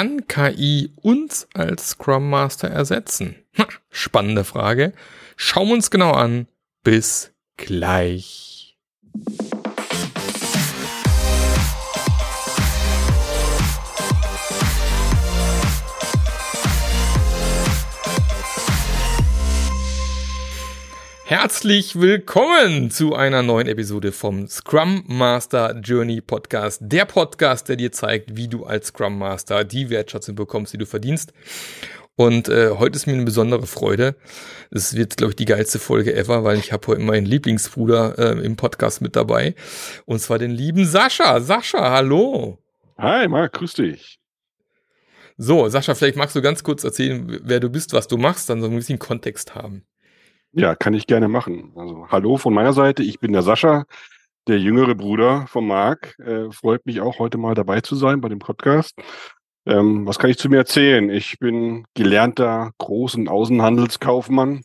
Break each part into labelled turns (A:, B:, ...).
A: Kann KI uns als Scrum Master ersetzen? Ha, spannende Frage. Schauen wir uns genau an. Bis gleich. Herzlich willkommen zu einer neuen Episode vom Scrum Master Journey Podcast. Der Podcast, der dir zeigt, wie du als Scrum Master die Wertschätzung bekommst, die du verdienst. Und äh, heute ist mir eine besondere Freude. Es wird, glaube ich, die geilste Folge ever, weil ich habe heute meinen Lieblingsbruder äh, im Podcast mit dabei. Und zwar den lieben Sascha. Sascha, hallo.
B: Hi, Marc, grüß dich.
A: So, Sascha, vielleicht magst du ganz kurz erzählen, wer du bist, was du machst, dann so ein bisschen Kontext haben.
B: Ja, kann ich gerne machen. Also hallo von meiner Seite, ich bin der Sascha, der jüngere Bruder von Marc. Äh, freut mich auch heute mal dabei zu sein bei dem Podcast. Ähm, was kann ich zu mir erzählen? Ich bin gelernter großen Außenhandelskaufmann.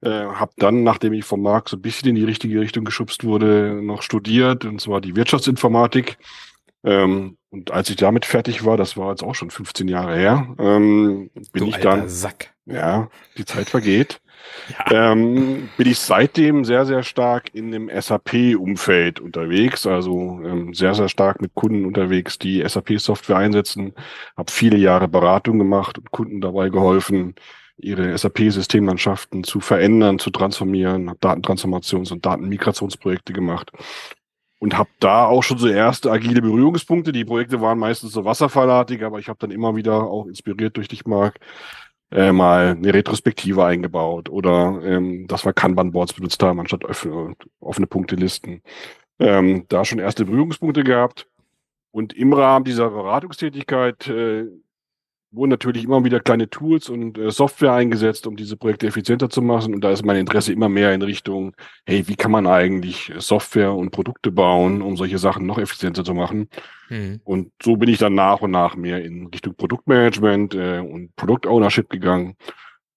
B: Äh, habe dann, nachdem ich von Marc so ein bisschen in die richtige Richtung geschubst wurde, noch studiert, und zwar die Wirtschaftsinformatik. Ähm, und als ich damit fertig war, das war jetzt auch schon 15 Jahre her, ähm, bin du ich dann.
A: Sack.
B: Ja, die Zeit vergeht. Ja. Ähm, bin ich seitdem sehr, sehr stark in dem SAP-Umfeld unterwegs, also ähm, sehr, sehr stark mit Kunden unterwegs, die SAP-Software einsetzen, habe viele Jahre Beratung gemacht und Kunden dabei geholfen, ihre SAP-Systemlandschaften zu verändern, zu transformieren, habe Datentransformations- und Datenmigrationsprojekte gemacht und habe da auch schon so erste agile Berührungspunkte. Die Projekte waren meistens so wasserfallartig, aber ich habe dann immer wieder auch inspiriert durch dich, Marc, äh, mal eine Retrospektive eingebaut oder ähm, dass wir Kanban-Boards benutzt haben anstatt offene, offene Punktelisten. Ähm, da schon erste Berührungspunkte gehabt. Und im Rahmen dieser Beratungstätigkeit äh, wurden natürlich immer wieder kleine Tools und äh, Software eingesetzt, um diese Projekte effizienter zu machen. Und da ist mein Interesse immer mehr in Richtung, hey, wie kann man eigentlich Software und Produkte bauen, um solche Sachen noch effizienter zu machen? Mhm. Und so bin ich dann nach und nach mehr in Richtung Produktmanagement äh, und Product Ownership gegangen.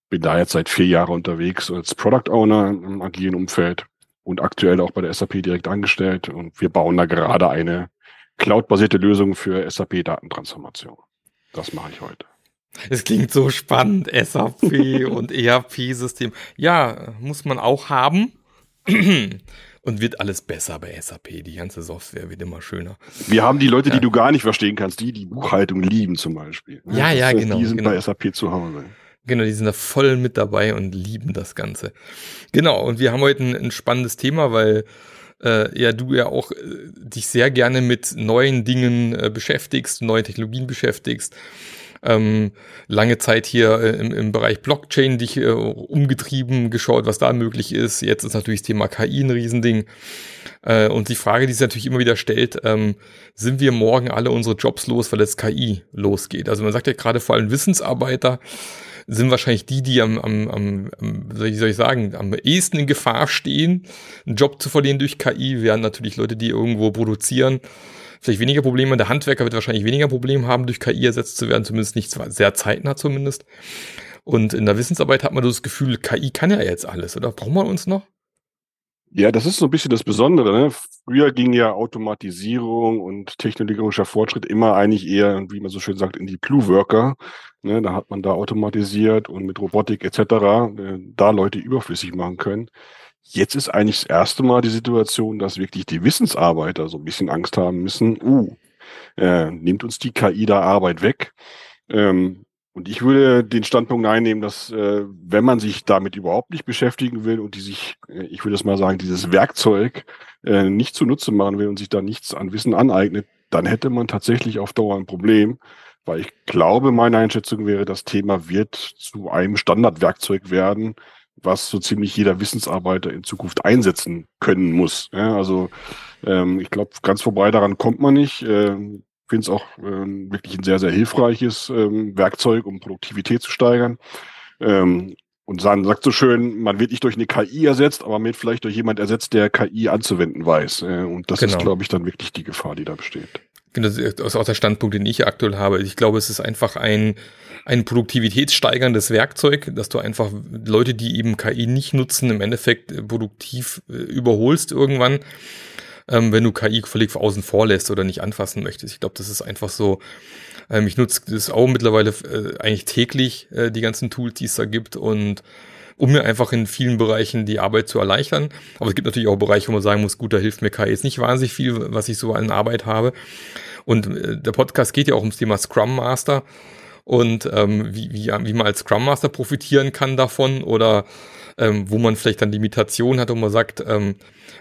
B: Bin da jetzt seit vier Jahren unterwegs als Product Owner im agilen Umfeld und aktuell auch bei der SAP direkt angestellt. Und wir bauen da gerade eine cloud-basierte Lösung für SAP-Datentransformation. Das mache ich heute.
A: Es klingt so spannend, SAP und ERP-System. Ja, muss man auch haben. Und wird alles besser bei SAP. Die ganze Software wird immer schöner.
B: Wir haben die Leute, ja. die du gar nicht verstehen kannst, die die Buchhaltung lieben zum Beispiel.
A: Ja, ja, genau.
B: Die sind
A: genau.
B: bei SAP zu Hause.
A: Genau, die sind da voll mit dabei und lieben das Ganze. Genau, und wir haben heute ein, ein spannendes Thema, weil äh, ja du ja auch äh, dich sehr gerne mit neuen Dingen äh, beschäftigst, neuen Technologien beschäftigst. Ähm, lange Zeit hier äh, im, im Bereich Blockchain dich äh, umgetrieben, geschaut, was da möglich ist. Jetzt ist natürlich das Thema KI ein Riesending. Äh, und die Frage, die sich natürlich immer wieder stellt, ähm, sind wir morgen alle unsere Jobs los, weil jetzt KI losgeht? Also man sagt ja gerade vor allem Wissensarbeiter, sind wahrscheinlich die, die am, am, am, wie soll ich sagen, am ehesten in Gefahr stehen, einen Job zu verlieren durch KI, wären natürlich Leute, die irgendwo produzieren, vielleicht weniger Probleme. Der Handwerker wird wahrscheinlich weniger Probleme haben, durch KI ersetzt zu werden, zumindest nicht sehr zeitnah zumindest. Und in der Wissensarbeit hat man das Gefühl, KI kann ja jetzt alles, oder? Brauchen wir uns noch?
B: Ja, das ist so ein bisschen das Besondere. Ne? Früher ging ja Automatisierung und technologischer Fortschritt immer eigentlich eher, wie man so schön sagt, in die Blue-Worker. Ne? Da hat man da automatisiert und mit Robotik etc. Äh, da Leute überflüssig machen können. Jetzt ist eigentlich das erste Mal die Situation, dass wirklich die Wissensarbeiter so ein bisschen Angst haben müssen, uh, äh, nimmt uns die KI da Arbeit weg. Ähm, und ich würde den Standpunkt einnehmen, dass äh, wenn man sich damit überhaupt nicht beschäftigen will und die sich, äh, ich würde es mal sagen, dieses Werkzeug äh, nicht zunutze machen will und sich da nichts an Wissen aneignet, dann hätte man tatsächlich auf Dauer ein Problem. Weil ich glaube, meine Einschätzung wäre, das Thema wird zu einem Standardwerkzeug werden, was so ziemlich jeder Wissensarbeiter in Zukunft einsetzen können muss. Ja, also ähm, ich glaube, ganz vorbei daran kommt man nicht. Ähm, finde es auch ähm, wirklich ein sehr, sehr hilfreiches ähm, Werkzeug, um Produktivität zu steigern. Ähm, und sagen, sagt so schön, man wird nicht durch eine KI ersetzt, aber man wird vielleicht durch jemand ersetzt, der KI anzuwenden weiß. Äh, und das genau. ist, glaube ich, dann wirklich die Gefahr, die da besteht.
A: Genau, das ist der Standpunkt, den ich aktuell habe. Ich glaube, es ist einfach ein, ein produktivitätssteigerndes Werkzeug, dass du einfach Leute, die eben KI nicht nutzen, im Endeffekt produktiv äh, überholst irgendwann ähm, wenn du KI völlig außen vor lässt oder nicht anfassen möchtest. Ich glaube, das ist einfach so Ähm, ich nutze das auch mittlerweile äh, eigentlich täglich, äh, die ganzen Tools, die es da gibt und um mir einfach in vielen Bereichen die Arbeit zu erleichtern. Aber es gibt natürlich auch Bereiche, wo man sagen muss, gut, da hilft mir KI jetzt nicht wahnsinnig viel, was ich so an Arbeit habe. Und äh, der Podcast geht ja auch ums Thema Scrum Master und ähm, wie, wie, wie man als Scrum Master profitieren kann davon oder ähm, wo man vielleicht dann Limitationen hat und man sagt, ähm,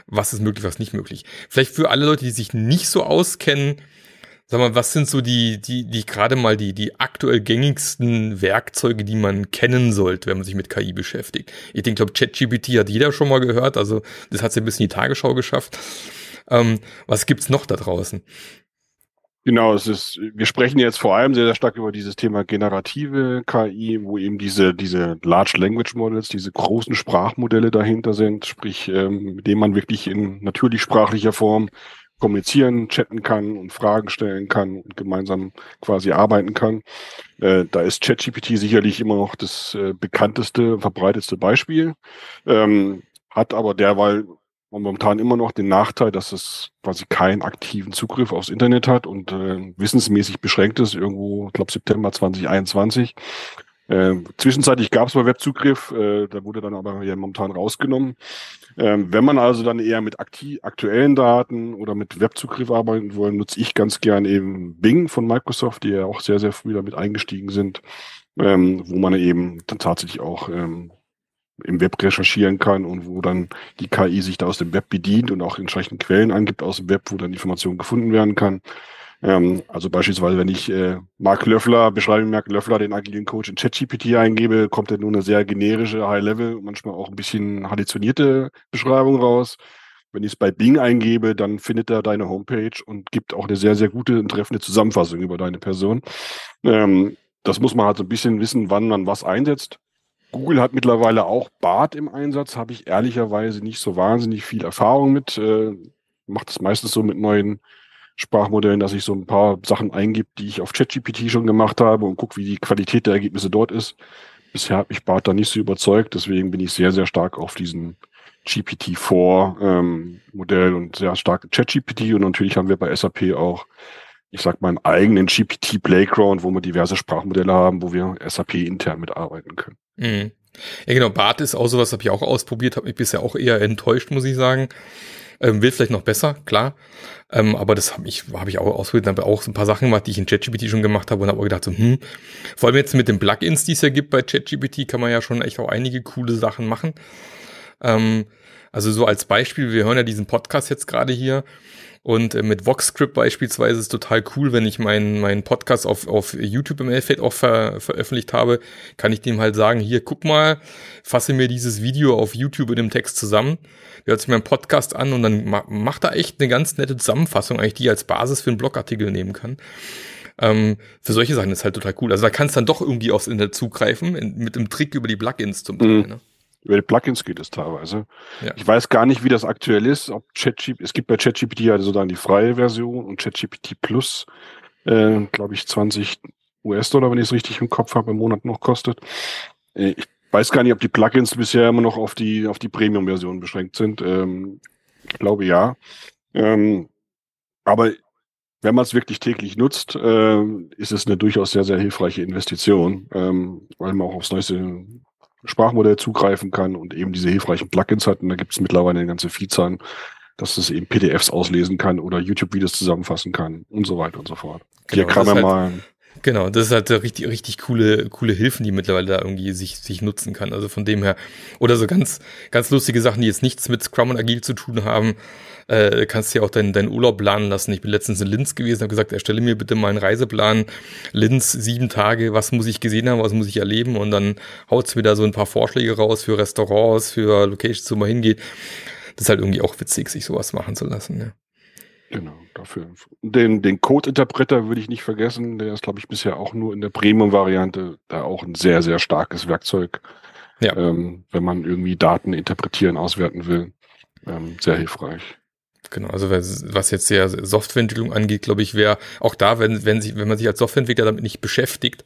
A: was ist möglich, was nicht möglich. Vielleicht für alle Leute, die sich nicht so auskennen, Sag mal, was sind so die, die, die gerade mal die, die aktuell gängigsten Werkzeuge, die man kennen sollte, wenn man sich mit KI beschäftigt? Ich denke, glaube, ChatGPT hat jeder schon mal gehört, also das hat sie ein bisschen in die Tagesschau geschafft. Ähm, was gibt's noch da draußen?
B: Genau, es ist, wir sprechen jetzt vor allem sehr, sehr stark über dieses Thema generative KI, wo eben diese, diese Large Language Models, diese großen Sprachmodelle dahinter sind, sprich, ähm, mit denen man wirklich in natürlich sprachlicher Form kommunizieren, chatten kann und Fragen stellen kann und gemeinsam quasi arbeiten kann. Äh, da ist ChatGPT sicherlich immer noch das äh, bekannteste, verbreitetste Beispiel, ähm, hat aber derweil momentan immer noch den Nachteil, dass es quasi keinen aktiven Zugriff aufs Internet hat und äh, wissensmäßig beschränkt ist, irgendwo, ich glaube September 2021. Äh, zwischenzeitlich gab es mal Webzugriff, äh, da wurde dann aber ja momentan rausgenommen. Ähm, wenn man also dann eher mit aktuellen Daten oder mit Webzugriff arbeiten wollen, nutze ich ganz gern eben Bing von Microsoft, die ja auch sehr, sehr früh damit eingestiegen sind, ähm, wo man eben dann tatsächlich auch ähm, im Web recherchieren kann und wo dann die KI sich da aus dem Web bedient und auch entsprechende Quellen angibt aus dem Web, wo dann Informationen gefunden werden kann. Ähm, also beispielsweise, wenn ich äh, Mark Löffler, beschreibe Mark Löffler, den agilen Coach in ChatGPT eingebe, kommt dann nur eine sehr generische High-Level, manchmal auch ein bisschen halluzinierte Beschreibung raus. Wenn ich es bei Bing eingebe, dann findet er deine Homepage und gibt auch eine sehr, sehr gute und treffende Zusammenfassung über deine Person. Ähm, das muss man halt so ein bisschen wissen, wann man was einsetzt. Google hat mittlerweile auch Bart im Einsatz, habe ich ehrlicherweise nicht so wahnsinnig viel Erfahrung mit. Äh, macht es meistens so mit neuen Sprachmodellen, dass ich so ein paar Sachen eingib, die ich auf ChatGPT schon gemacht habe und gucke, wie die Qualität der Ergebnisse dort ist. Bisher hat mich Bart da nicht so überzeugt, deswegen bin ich sehr, sehr stark auf diesen GPT-4 ähm, und sehr stark ChatGPT und natürlich haben wir bei SAP auch, ich sag mal, einen eigenen GPT Playground, wo wir diverse Sprachmodelle haben, wo wir SAP intern mitarbeiten können.
A: Mhm. Ja, genau. Bart ist auch sowas, habe ich auch ausprobiert, habe mich bisher auch eher enttäuscht, muss ich sagen. Ähm, will vielleicht noch besser, klar. Ähm, aber das habe ich, hab ich auch ausprobiert, habe auch so ein paar Sachen gemacht, die ich in ChatGPT schon gemacht habe und habe auch gedacht, so, hm, vor allem jetzt mit den Plugins, die es ja gibt bei ChatGPT, kann man ja schon echt auch einige coole Sachen machen. Ähm, also so als Beispiel, wir hören ja diesen Podcast jetzt gerade hier und äh, mit VoxScript beispielsweise ist es total cool, wenn ich meinen meinen Podcast auf, auf YouTube im Elfeld auch ver, veröffentlicht habe, kann ich dem halt sagen, hier, guck mal, fasse mir dieses Video auf YouTube in dem Text zusammen. Hört sich meinen Podcast an und dann ma macht er echt eine ganz nette Zusammenfassung, eigentlich die als Basis für einen Blogartikel nehmen kann. Ähm, für solche Sachen ist halt total cool. Also da kannst du dann doch irgendwie aufs Internet zugreifen, in, mit dem Trick über die Plugins zum Beispiel. Mhm. Ne?
B: Über die Plugins geht es teilweise. Ja. Ich weiß gar nicht, wie das aktuell ist. Ob ChatGPT, es gibt bei ChatGPT ja sozusagen die freie Version und ChatGPT Plus, äh, glaube ich, 20 US-Dollar, wenn ich es richtig im Kopf habe, im Monat noch kostet. Äh, ich weiß gar nicht, ob die Plugins bisher immer noch auf die, auf die Premium-Version beschränkt sind. Ähm, ich glaube ja. Ähm, aber wenn man es wirklich täglich nutzt, äh, ist es eine durchaus sehr, sehr hilfreiche Investition, ähm, weil man auch aufs neueste Sprachmodell zugreifen kann und eben diese hilfreichen Plugins hat. Und da gibt es mittlerweile eine ganze Vielzahl, dass es eben PDFs auslesen kann oder YouTube-Videos zusammenfassen kann und so weiter und so fort.
A: Genau, Hier kann man halt, mal. Genau, das ist halt richtig, richtig coole, coole Hilfen, die mittlerweile da irgendwie sich, sich nutzen kann. Also von dem her, oder so ganz, ganz lustige Sachen, die jetzt nichts mit Scrum und Agile zu tun haben äh, kannst ja auch deinen dein Urlaub planen lassen. Ich bin letztens in Linz gewesen, habe gesagt, erstelle mir bitte mal einen Reiseplan. Linz, sieben Tage, was muss ich gesehen haben, was muss ich erleben? Und dann haut's mir da so ein paar Vorschläge raus für Restaurants, für Locations, wo man hingeht. Das ist halt irgendwie auch witzig, sich sowas machen zu lassen. Ja.
B: Genau, dafür. Den, den Code-Interpreter würde ich nicht vergessen. Der ist, glaube ich, bisher auch nur in der Premium-Variante da auch ein sehr, sehr starkes Werkzeug. Ja. Ähm, wenn man irgendwie Daten interpretieren, auswerten will. Ähm, sehr hilfreich.
A: Genau, also was jetzt der Softwareentwicklung angeht, glaube ich, wäre auch da, wenn, wenn, sich, wenn man sich als Softwareentwickler damit nicht beschäftigt,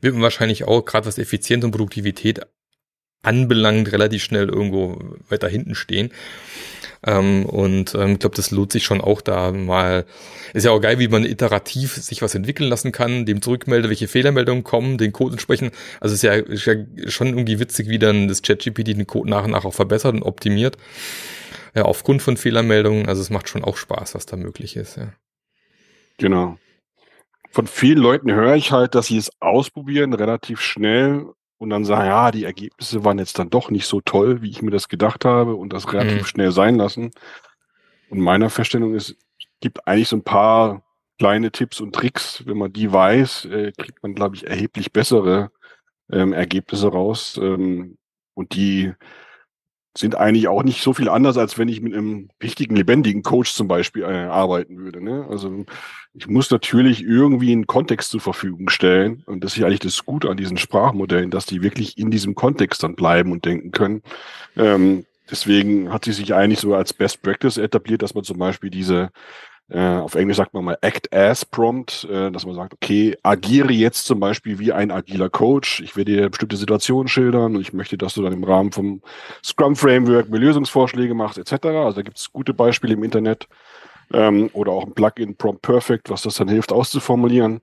A: wird man wahrscheinlich auch, gerade was Effizienz und Produktivität anbelangt, relativ schnell irgendwo weiter hinten stehen. Ähm, und ähm, ich glaube, das lohnt sich schon auch da mal. Ist ja auch geil, wie man iterativ sich was entwickeln lassen kann, dem zurückmelde, welche Fehlermeldungen kommen, den Code entsprechen. Also ist ja, ist ja schon irgendwie witzig, wie dann das ChatGPT den Code nach und nach auch verbessert und optimiert. Ja, aufgrund von Fehlermeldungen. Also es macht schon auch Spaß, was da möglich ist, ja.
B: Genau. Von vielen Leuten höre ich halt, dass sie es ausprobieren, relativ schnell und dann sagen, ja, die Ergebnisse waren jetzt dann doch nicht so toll, wie ich mir das gedacht habe und das relativ mhm. schnell sein lassen. Und meiner Feststellung ist, es gibt eigentlich so ein paar kleine Tipps und Tricks. Wenn man die weiß, äh, kriegt man, glaube ich, erheblich bessere ähm, Ergebnisse raus. Ähm, und die sind eigentlich auch nicht so viel anders, als wenn ich mit einem richtigen, lebendigen Coach zum Beispiel äh, arbeiten würde. Ne? Also ich muss natürlich irgendwie einen Kontext zur Verfügung stellen. Und das ist eigentlich das Gute an diesen Sprachmodellen, dass die wirklich in diesem Kontext dann bleiben und denken können. Ähm, deswegen hat sie sich eigentlich so als Best Practice etabliert, dass man zum Beispiel diese äh, auf Englisch sagt man mal Act as Prompt, äh, dass man sagt, okay, agiere jetzt zum Beispiel wie ein agiler Coach. Ich werde dir bestimmte Situationen schildern und ich möchte, dass du dann im Rahmen vom Scrum Framework mir Lösungsvorschläge machst, etc. Also da gibt es gute Beispiele im Internet ähm, oder auch ein Plugin Prompt Perfect, was das dann hilft auszuformulieren.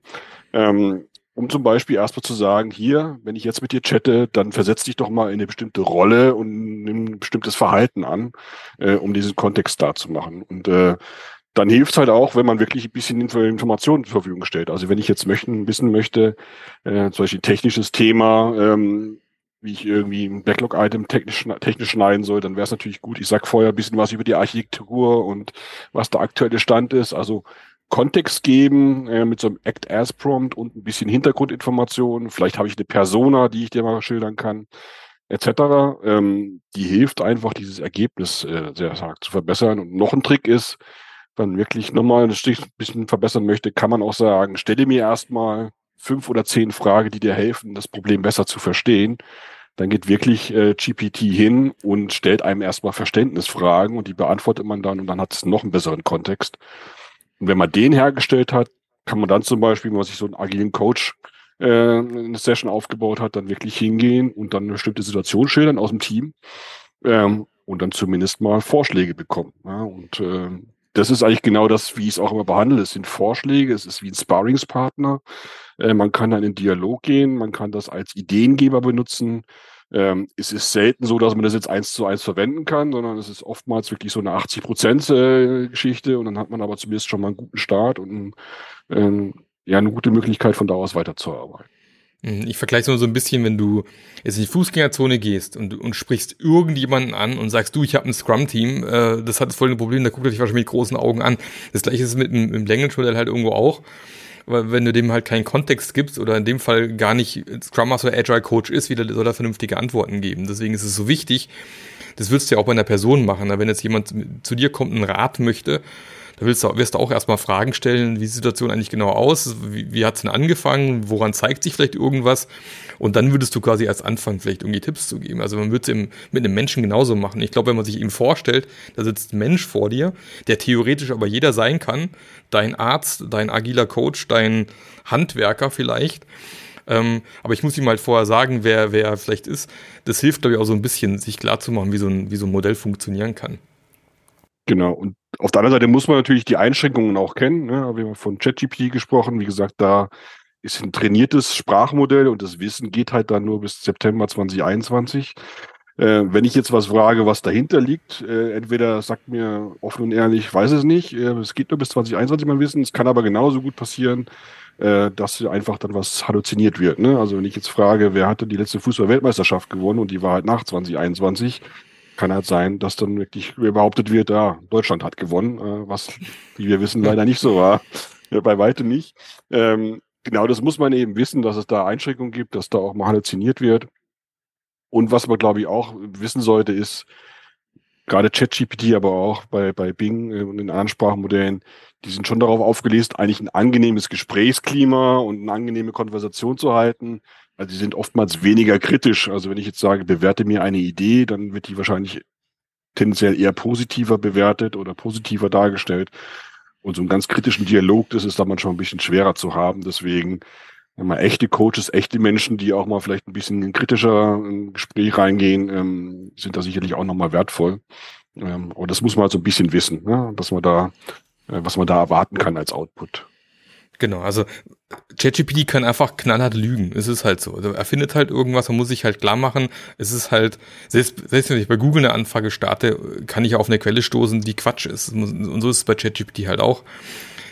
B: Ähm, um zum Beispiel erstmal zu sagen, hier, wenn ich jetzt mit dir chatte, dann versetz dich doch mal in eine bestimmte Rolle und nimm ein bestimmtes Verhalten an, äh, um diesen Kontext da zu machen. Und äh, dann hilft es halt auch, wenn man wirklich ein bisschen Informationen zur Verfügung stellt. Also wenn ich jetzt möchten, wissen möchte, äh, zum Beispiel technisches Thema, ähm, wie ich irgendwie ein Backlog-Item technisch, technisch schneiden soll, dann wäre es natürlich gut. Ich sag vorher ein bisschen was über die Architektur und was der aktuelle Stand ist. Also Kontext geben äh, mit so einem Act-As-Prompt und ein bisschen Hintergrundinformationen. Vielleicht habe ich eine Persona, die ich dir mal schildern kann, etc. Ähm, die hilft einfach, dieses Ergebnis äh, sehr stark zu verbessern. Und noch ein Trick ist, dann wirklich nochmal ein bisschen verbessern möchte, kann man auch sagen, stelle mir erstmal fünf oder zehn Fragen, die dir helfen, das Problem besser zu verstehen. Dann geht wirklich äh, GPT hin und stellt einem erstmal Verständnisfragen und die beantwortet man dann und dann hat es noch einen besseren Kontext. Und wenn man den hergestellt hat, kann man dann zum Beispiel, wenn man sich so einen agilen Coach äh, eine Session aufgebaut hat, dann wirklich hingehen und dann eine bestimmte Situation schildern aus dem Team ähm, und dann zumindest mal Vorschläge bekommen. Ja? Und äh, das ist eigentlich genau das, wie ich es auch immer behandle. Es sind Vorschläge, es ist wie ein Sparringspartner. Äh, man kann dann in Dialog gehen, man kann das als Ideengeber benutzen. Ähm, es ist selten so, dass man das jetzt eins zu eins verwenden kann, sondern es ist oftmals wirklich so eine 80 Prozent äh, Geschichte und dann hat man aber zumindest schon mal einen guten Start und äh, ja eine gute Möglichkeit von da aus weiterzuarbeiten.
A: Mhm, ich vergleiche es nur so ein bisschen, wenn du jetzt in die Fußgängerzone gehst und, und sprichst irgendjemanden an und sagst, du, ich habe ein Scrum-Team, äh, das hat das folgende Problem, da guckt er dich wahrscheinlich mit großen Augen an. Das gleiche ist mit dem Language-Modell halt irgendwo auch. Aber wenn du dem halt keinen Kontext gibst oder in dem Fall gar nicht Scrum Master oder Agile Coach ist, wie soll er vernünftige Antworten geben. Deswegen ist es so wichtig, das würdest du ja auch bei einer Person machen. Wenn jetzt jemand zu dir kommt, einen Rat möchte, da willst du, wirst du auch erstmal Fragen stellen, wie die Situation eigentlich genau aus, wie, wie hat es denn angefangen, woran zeigt sich vielleicht irgendwas und dann würdest du quasi als Anfang vielleicht irgendwie Tipps zu geben. Also man würde es mit einem Menschen genauso machen. Ich glaube, wenn man sich ihm vorstellt, da sitzt ein Mensch vor dir, der theoretisch aber jeder sein kann, dein Arzt, dein agiler Coach, dein Handwerker vielleicht, ähm, aber ich muss ihm halt vorher sagen, wer, wer er vielleicht ist. Das hilft, glaube ich, auch so ein bisschen, sich klarzumachen, wie so ein, wie so ein Modell funktionieren kann.
B: Genau. Und auf der anderen Seite muss man natürlich die Einschränkungen auch kennen. Ne? Wir haben von ChatGPT gesprochen. Wie gesagt, da ist ein trainiertes Sprachmodell und das Wissen geht halt dann nur bis September 2021. Äh, wenn ich jetzt was frage, was dahinter liegt, äh, entweder sagt mir offen und ehrlich, weiß es nicht, äh, es geht nur bis 2021 mein Wissen, es kann aber genauso gut passieren, äh, dass einfach dann was halluziniert wird. Ne? Also wenn ich jetzt frage, wer hatte die letzte Fußball-Weltmeisterschaft gewonnen und die war halt nach 2021, kann halt sein, dass dann wirklich behauptet wird, ja, Deutschland hat gewonnen, äh, was, wie wir wissen, leider nicht so war. Ja, bei weitem nicht. Ähm, genau, das muss man eben wissen, dass es da Einschränkungen gibt, dass da auch mal halluziniert wird. Und was man, glaube ich, auch wissen sollte, ist, gerade ChatGPT, aber auch bei, bei Bing und in anderen Sprachmodellen, die sind schon darauf aufgelegt, eigentlich ein angenehmes Gesprächsklima und eine angenehme Konversation zu halten. Also die sind oftmals weniger kritisch. Also wenn ich jetzt sage, bewerte mir eine Idee, dann wird die wahrscheinlich tendenziell eher positiver bewertet oder positiver dargestellt. Und so einen ganz kritischen Dialog, das ist dann manchmal ein bisschen schwerer zu haben. Deswegen man echte Coaches, echte Menschen, die auch mal vielleicht ein bisschen in kritischer Gespräch reingehen, ähm, sind da sicherlich auch nochmal wertvoll. Ähm, und das muss man halt so ein bisschen wissen, ne? dass man da, äh, was man da erwarten kann als Output.
A: Genau, also ChatGPT kann einfach knallhart lügen. Es ist halt so. Also er findet halt irgendwas, man muss sich halt klar machen. Es ist halt, selbst, selbst wenn ich bei Google eine Anfrage starte, kann ich auf eine Quelle stoßen, die Quatsch ist. Und so ist es bei ChatGPT halt auch.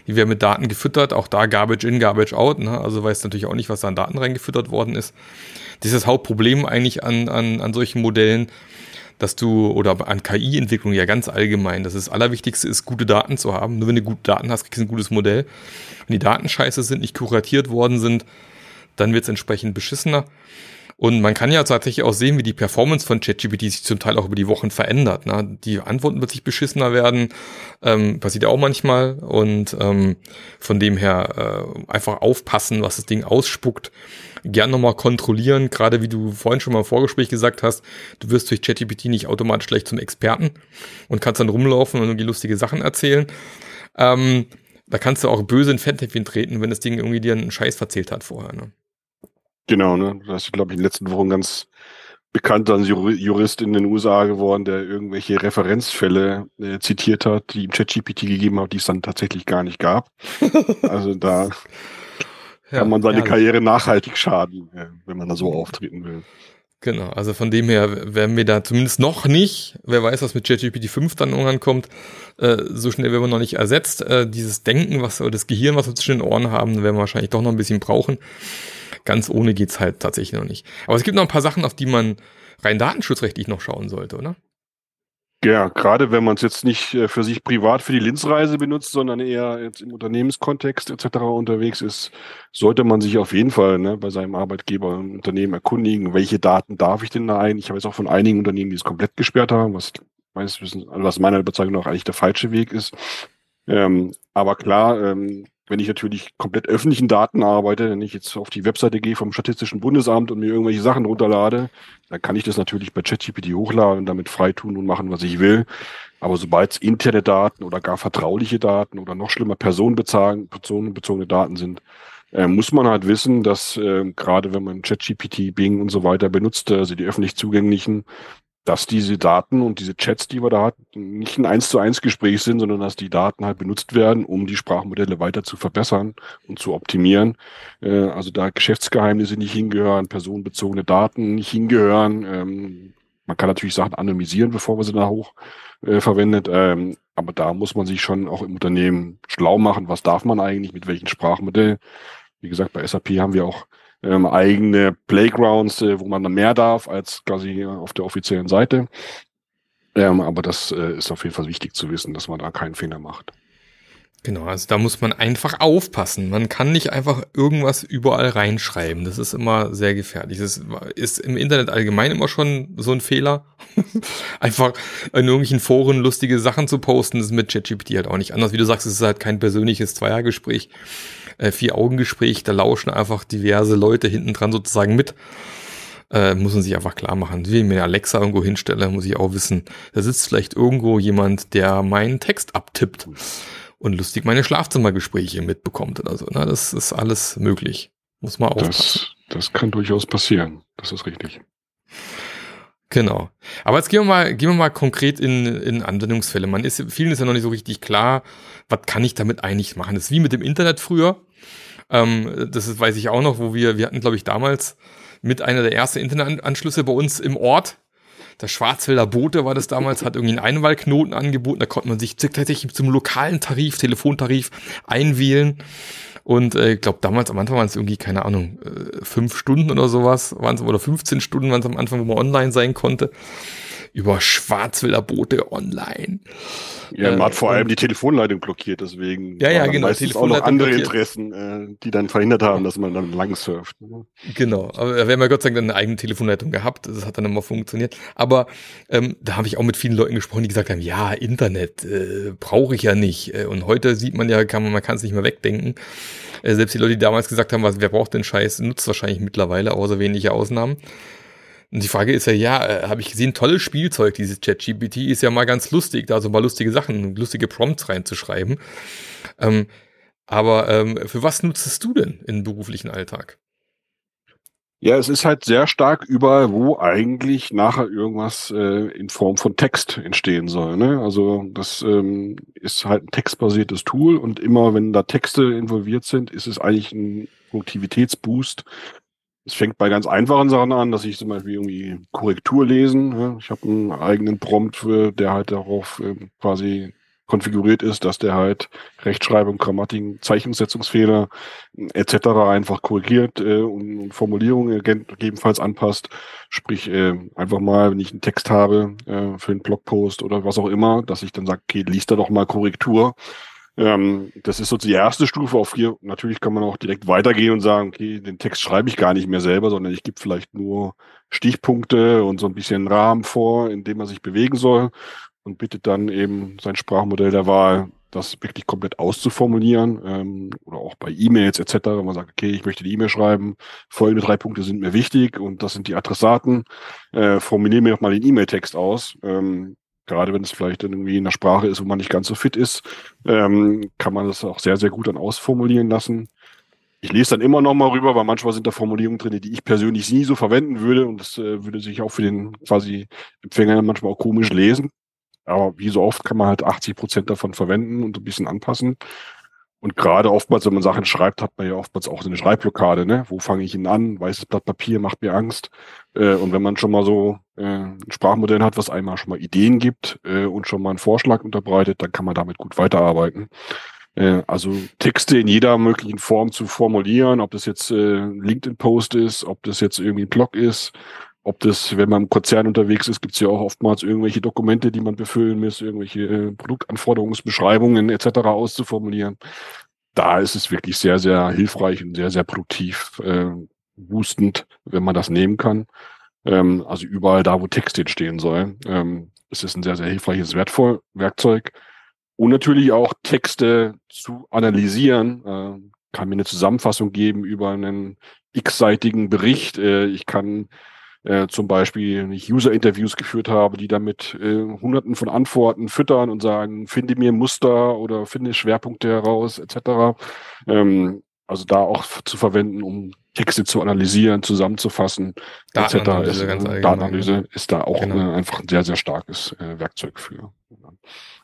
A: Die werden mit Daten gefüttert, auch da Garbage in, Garbage out. Ne? Also weiß natürlich auch nicht, was da an Daten reingefüttert worden ist. Das ist das Hauptproblem eigentlich an, an, an solchen Modellen dass du, oder an KI-Entwicklung ja ganz allgemein, dass das Allerwichtigste ist, gute Daten zu haben. Nur wenn du gute Daten hast, kriegst du ein gutes Modell. Wenn die Daten scheiße sind, nicht kuratiert worden sind, dann wird es entsprechend beschissener. Und man kann ja tatsächlich auch sehen, wie die Performance von ChatGPT sich zum Teil auch über die Wochen verändert. Ne? Die Antworten plötzlich beschissener werden, ähm, passiert ja auch manchmal. Und ähm, von dem her äh, einfach aufpassen, was das Ding ausspuckt gern nochmal kontrollieren, gerade wie du vorhin schon mal im Vorgespräch gesagt hast, du wirst durch ChatGPT nicht automatisch gleich zum Experten und kannst dann rumlaufen und irgendwie lustige Sachen erzählen. Ähm, da kannst du auch böse in Fettnäpfchen treten, wenn das Ding irgendwie dir einen Scheiß verzählt hat vorher. Ne?
B: Genau, ne? Das ist, glaube ich, in den letzten Wochen ganz bekannt als Jurist in den USA geworden, der irgendwelche Referenzfälle äh, zitiert hat, die ihm ChatGPT gegeben hat, die es dann tatsächlich gar nicht gab. also da ja, kann man seine ja. Karriere nachhaltig schaden, wenn man da so auftreten will.
A: Genau, also von dem her werden wir da zumindest noch nicht, wer weiß, was mit ChatGPT 5 dann irgendwann kommt, äh, so schnell werden wir noch nicht ersetzt. Äh, dieses Denken, was oder das Gehirn, was wir zwischen den Ohren haben, werden wir wahrscheinlich doch noch ein bisschen brauchen. Ganz ohne geht's halt tatsächlich noch nicht. Aber es gibt noch ein paar Sachen, auf die man rein datenschutzrechtlich noch schauen sollte, oder?
B: Ja, gerade wenn man es jetzt nicht äh, für sich privat für die Linzreise benutzt, sondern eher jetzt im Unternehmenskontext etc. unterwegs ist, sollte man sich auf jeden Fall ne, bei seinem Arbeitgeber im Unternehmen erkundigen, welche Daten darf ich denn da ein? Ich habe jetzt auch von einigen Unternehmen, die es komplett gesperrt haben, was meines Wissens, also was meiner Überzeugung nach eigentlich der falsche Weg ist. Ähm, aber klar, ähm, wenn ich natürlich komplett öffentlichen Daten arbeite, wenn ich jetzt auf die Webseite gehe vom Statistischen Bundesamt und mir irgendwelche Sachen runterlade, dann kann ich das natürlich bei ChatGPT hochladen und damit frei tun und machen, was ich will. Aber sobald es interne Daten oder gar vertrauliche Daten oder noch schlimmer personenbezogene Daten sind, äh, muss man halt wissen, dass äh, gerade wenn man ChatGPT, Bing und so weiter benutzt, also die öffentlich zugänglichen, dass diese Daten und diese Chats, die wir da hatten, nicht ein eins zu eins Gespräch sind, sondern dass die Daten halt benutzt werden, um die Sprachmodelle weiter zu verbessern und zu optimieren. Äh, also da Geschäftsgeheimnisse nicht hingehören, personenbezogene Daten nicht hingehören. Ähm, man kann natürlich Sachen anonymisieren, bevor man sie da hoch äh, verwendet. Ähm, aber da muss man sich schon auch im Unternehmen schlau machen, was darf man eigentlich, mit welchen Sprachmodell. Wie gesagt, bei SAP haben wir auch ähm, eigene Playgrounds, äh, wo man dann mehr darf als quasi auf der offiziellen Seite. Ähm, aber das äh, ist auf jeden Fall wichtig zu wissen, dass man da keinen Fehler macht.
A: Genau, also da muss man einfach aufpassen. Man kann nicht einfach irgendwas überall reinschreiben. Das ist immer sehr gefährlich. Das ist im Internet allgemein immer schon so ein Fehler. einfach in irgendwelchen Foren lustige Sachen zu posten, das ist mit ChatGPT halt auch nicht anders. Wie du sagst, es ist halt kein persönliches Zweiergespräch äh, Vier-Augen-Gespräch, da lauschen einfach diverse Leute hinten dran sozusagen mit. Äh, muss man sich einfach klar machen. Wie ich mir Alexa irgendwo hinstelle, muss ich auch wissen, da sitzt vielleicht irgendwo jemand, der meinen Text abtippt und lustig meine Schlafzimmergespräche mitbekommt oder so. Ne? Das ist alles möglich. Muss man aufpassen.
B: Das, das kann durchaus passieren. Das ist richtig.
A: Genau. Aber jetzt gehen wir mal, gehen wir mal konkret in, in Anwendungsfälle. Man ist, vielen ist ja noch nicht so richtig klar, was kann ich damit eigentlich machen? Das ist wie mit dem Internet früher. Ähm, das ist, weiß ich auch noch, wo wir, wir hatten, glaube ich, damals mit einer der ersten Internetanschlüsse bei uns im Ort. Der Schwarzwälder Bote war das damals, hat irgendwie einen Einwahlknoten angeboten. Da konnte man sich tatsächlich zum lokalen Tarif, Telefontarif einwählen. Und äh, ich glaube, damals am Anfang waren es irgendwie, keine Ahnung, äh, fünf Stunden oder sowas, waren es oder 15 Stunden waren es am Anfang, wo man online sein konnte. Über Schwarzwälder Boote online.
B: Ja, man äh, hat vor allem die Telefonleitung blockiert, deswegen.
A: Ja, ja, genau.
B: Telefonleitung auch noch andere blockiert. Interessen, äh, die dann verhindert haben, dass man dann lang surft. Ne?
A: Genau, aber wir haben ja Gott sei Dank eine eigene Telefonleitung gehabt, das hat dann immer funktioniert. Aber ähm, da habe ich auch mit vielen Leuten gesprochen, die gesagt haben, ja, Internet äh, brauche ich ja nicht. Äh, und heute sieht man ja, kann man, man kann es nicht mehr wegdenken. Äh, selbst die Leute, die damals gesagt haben, was, wer braucht den Scheiß, nutzt wahrscheinlich mittlerweile, außer wenige Ausnahmen. Und die Frage ist ja, ja, äh, habe ich gesehen, tolles Spielzeug, dieses ChatGPT ist ja mal ganz lustig, da so mal lustige Sachen, lustige Prompts reinzuschreiben. Ähm, aber ähm, für was nutzest du denn im beruflichen Alltag?
B: Ja, es ist halt sehr stark überall, wo eigentlich nachher irgendwas äh, in Form von Text entstehen soll. Ne? Also das ähm, ist halt ein textbasiertes Tool und immer wenn da Texte involviert sind, ist es eigentlich ein Produktivitätsboost. Es fängt bei ganz einfachen Sachen an, dass ich zum Beispiel irgendwie Korrektur lesen. Ne? Ich habe einen eigenen Prompt, der halt darauf äh, quasi konfiguriert ist, dass der halt Rechtschreibung, Grammatik, Zeichensetzungsfehler etc. einfach korrigiert äh, und, Formulierungen gegebenenfalls anpasst. Sprich, äh, einfach mal, wenn ich einen Text habe äh, für einen Blogpost oder was auch immer, dass ich dann sage, okay, liest da doch mal Korrektur. Ähm, das ist so die erste Stufe. Auf hier natürlich kann man auch direkt weitergehen und sagen, okay, den Text schreibe ich gar nicht mehr selber, sondern ich gebe vielleicht nur Stichpunkte und so ein bisschen Rahmen vor, in dem man sich bewegen soll und bittet dann eben sein Sprachmodell der Wahl, das wirklich komplett auszuformulieren ähm, oder auch bei E-Mails etc. Man sagt, okay, ich möchte die E-Mail schreiben, folgende drei Punkte sind mir wichtig und das sind die Adressaten. Äh, formuliere mir doch mal den E-Mail-Text aus. Ähm, gerade wenn es vielleicht irgendwie in der Sprache ist, wo man nicht ganz so fit ist, ähm, kann man das auch sehr, sehr gut dann ausformulieren lassen. Ich lese dann immer noch mal rüber, weil manchmal sind da Formulierungen drin, die ich persönlich nie so verwenden würde und das äh, würde sich auch für den quasi Empfänger manchmal auch komisch lesen. Aber wie so oft kann man halt 80 Prozent davon verwenden und ein bisschen anpassen. Und gerade oftmals, wenn man Sachen schreibt, hat man ja oftmals auch so eine Schreibblockade. Ne? Wo fange ich ihn an? Weißes Blatt Papier macht mir Angst. Äh, und wenn man schon mal so äh, ein Sprachmodell hat, was einmal schon mal Ideen gibt äh, und schon mal einen Vorschlag unterbreitet, dann kann man damit gut weiterarbeiten. Äh, also Texte in jeder möglichen Form zu formulieren, ob das jetzt äh, LinkedIn-Post ist, ob das jetzt irgendwie ein Blog ist, ob das, wenn man im Konzern unterwegs ist, gibt es ja auch oftmals irgendwelche Dokumente, die man befüllen muss, irgendwelche äh, Produktanforderungsbeschreibungen etc. auszuformulieren. Da ist es wirklich sehr, sehr hilfreich und sehr, sehr produktiv, äh, boostend, wenn man das nehmen kann. Ähm, also überall da, wo Text entstehen soll, ähm, ist es ein sehr, sehr hilfreiches wertvoll Werkzeug. Und natürlich auch Texte zu analysieren, äh, kann mir eine Zusammenfassung geben über einen x-seitigen Bericht. Äh, ich kann äh, zum Beispiel wenn ich User-Interviews geführt habe, die damit äh, hunderten von Antworten füttern und sagen, finde mir Muster oder finde Schwerpunkte heraus, etc. Ähm, also da auch zu verwenden, um Texte zu analysieren, zusammenzufassen,
A: Datenanalyse,
B: etc. Ist, Datenanalyse ist da auch genau. äh, einfach ein sehr, sehr starkes äh, Werkzeug für.